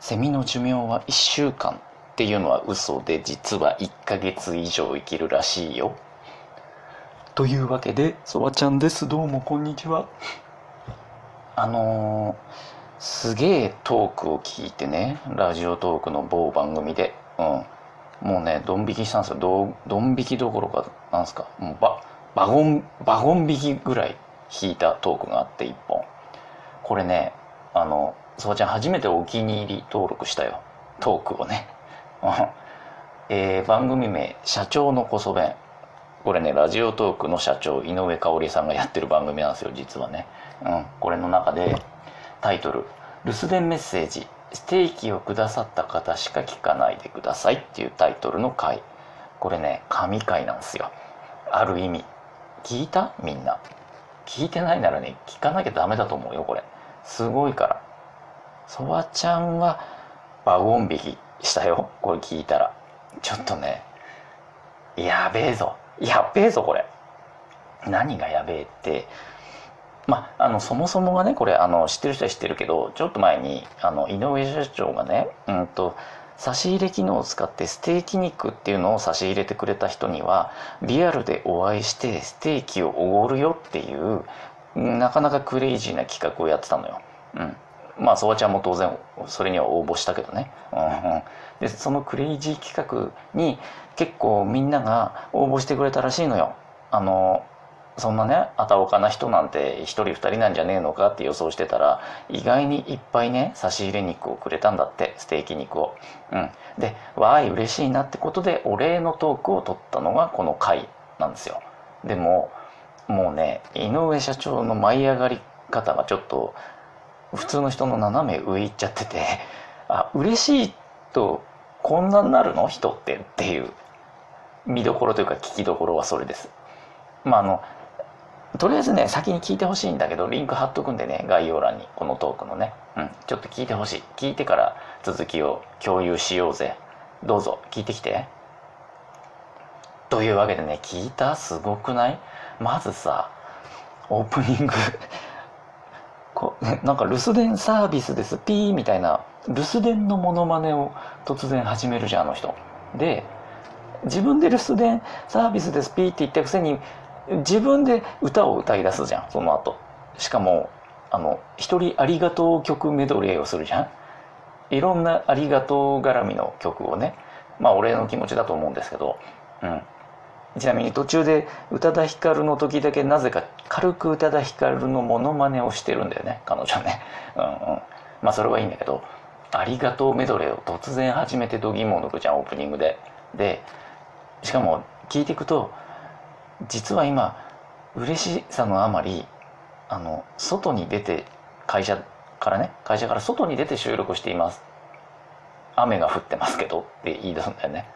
セミの寿命は1週間っていうのは嘘で実は1ヶ月以上生きるらしいよ。というわけでそばちゃんです。どうもこんにちは。あのー、すげえトークを聞いてねラジオトークの某番組で。うん。もうねドン引きしたんですよ。ドドン引きどころかなんすか。もうババゴンバゴン引きぐらい弾いたトークがあって1本。これねあのそばちゃん初めてお気に入り登録したよ。トークをね。えー、番組名「社長のこそ弁」これねラジオトークの社長井上香織さんがやってる番組なんですよ実はね、うん、これの中でタイトル「留守電メッセージ。ステーキをくださった方しか聞かないでください」っていうタイトルの回。これね神回なんですよ。ある意味。聞いた？みんな。聞いてないならね聞かなきゃダメだと思うよこれ。すごいから。そばちゃんはバゴン引きしたよ。これ聞いたら。ちょっとね。やべえぞ。やべえぞこれ。何がやべえって。まあ、あのそもそもがねこれあの知ってる人は知ってるけどちょっと前にあの井上社長がね、うんと、差し入れ機能を使ってステーキ肉っていうのを差し入れてくれた人にはリアルでお会いしてステーキをおごるよっていうなかなかクレイジーな企画をやってたのよ。うん。まあそばちゃんも当然それには応募したけどね、うんうん、でそのクレイジー企画に結構みんなが応募してくれたらしいのよ。あのそんなねあたおかな人なんて1人2人なんじゃねえのかって予想してたら意外にいっぱいね差し入れ肉をくれたんだってステーキ肉を。うん。でわーい嬉しいなってことでお礼のトークを取ったのがこの回なんですよ。でももうね井上社長の舞い上がり方がちょっと普通の人の斜め上行っちゃっててあ嬉しいとこんなになるの？人ってっていう見どころというか聞きどころはそれです。まああのとりあえずね先に聞いてほしいんだけどリンク貼っとくんでね概要欄にこのトークのね、うん、ちょっと聞いてほしい。聞いてから続きを共有しようぜ。どうぞ聞いてきて。というわけでね聞いた？すごくない？まずさオープニングこなんか留守電サービスです。ピーみたいな留守電のモノマネを突然始めるじゃんあの人。で自分で留守電サービスですピーって言ったくせに自分で歌を歌い出すじゃんその後。しかもあの一人ありがとう曲メドレーをするじゃん。いろんなありがとう絡みの曲をね。まあお礼の気持ちだと思うんですけど。うん。ちなみに途中で宇多田ヒカルの時だけなぜか軽く宇多田ヒカルのモノマネをしてるんだよね彼女はね。うんうん。まあそれはいいんだけど「ありがとうメドレー」を突然始めてドギモ抜くじゃんオープニングで。でしかも聞いていくと実は今嬉しさのあまりあの外に出て会社からね会社から外に出て収録しています。雨が降ってますけどって言い出すんだよね。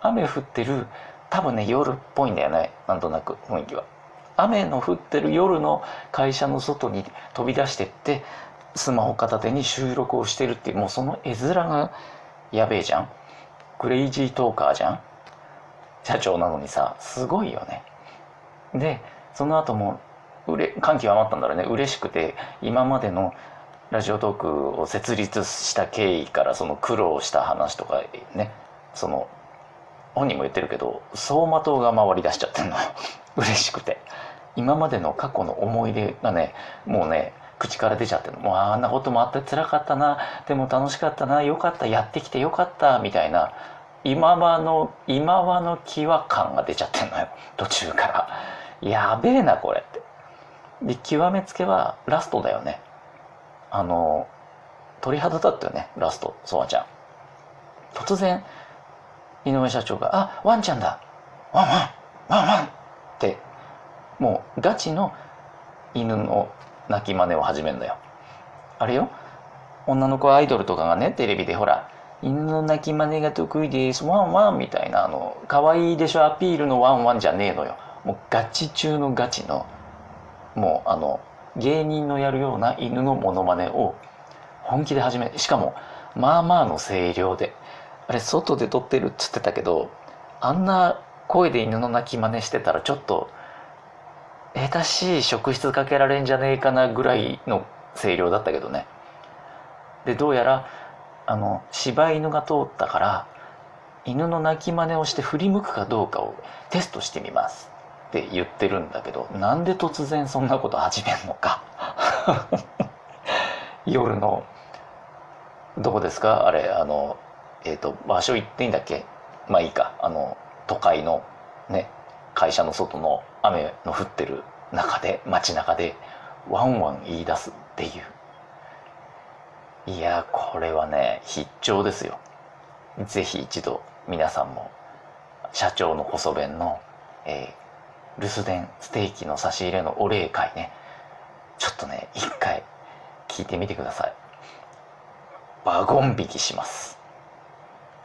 雨降ってる多分ね夜っぽいんだよねなんとなく雰囲気は。雨の降ってる夜の会社の外に飛び出してってスマホ片手に収録をしてるっていうもうその絵面がやべえじゃん。クレイジートーカーじゃん。社長なのにさすごいよね。でその後もうれ感極まったんだろうね。嬉しくて今までのラジオトークを設立した経緯からその苦労した話とかねその本人も言ってるけど走馬灯が回り出しちゃってんの。嬉しくて。今までの過去の思い出がねもうね口から出ちゃってるもうあんなこともあって辛かったな。でも楽しかったな。よかった。やってきてよかった。みたいな。今はの今はの際感が出ちゃってんのよ。途中から。やべえなこれって。で極めつけはラストだよね。あの鳥肌立ったよね。ラストソワちゃん。突然井上社長が「あワンちゃんだ。ワンワンワンワン」ってもうガチの犬の鳴き真似を始めるんだよ。あれよ。女の子アイドルとかがねテレビでほら犬の鳴き真似が得意ですワンワンみたいなあの可愛いでしょアピールのワンワンじゃねえのよ。もうガチ中のガチのもうあの芸人のやるような犬のモノマネを本気で始めしかもまあまあの声量であれ外で撮ってるっつってたけどあんな声で犬の鳴き真似してたらちょっと下手しい職質かけられんじゃねえかなぐらいの声量だったけどね。でどうやらあの柴犬が通ったから犬の鳴き真似をして振り向くかどうかをテストしてみます。って言ってるんだけどなんで突然そんなこと始めんのか。夜のどこですか？あれあのえっ、ー、と場所行っていいんだっけ？まあいいか。あの都会のね会社の外の雨の降ってる中で街中でワンワン言い出すっていう。いやこれはね必聴ですよ。是非一度皆さんも社長の細弁の、えー、留守電ステーキの差し入れのお礼会ねちょっとね一回聞いてみてください。ワゴン引きします。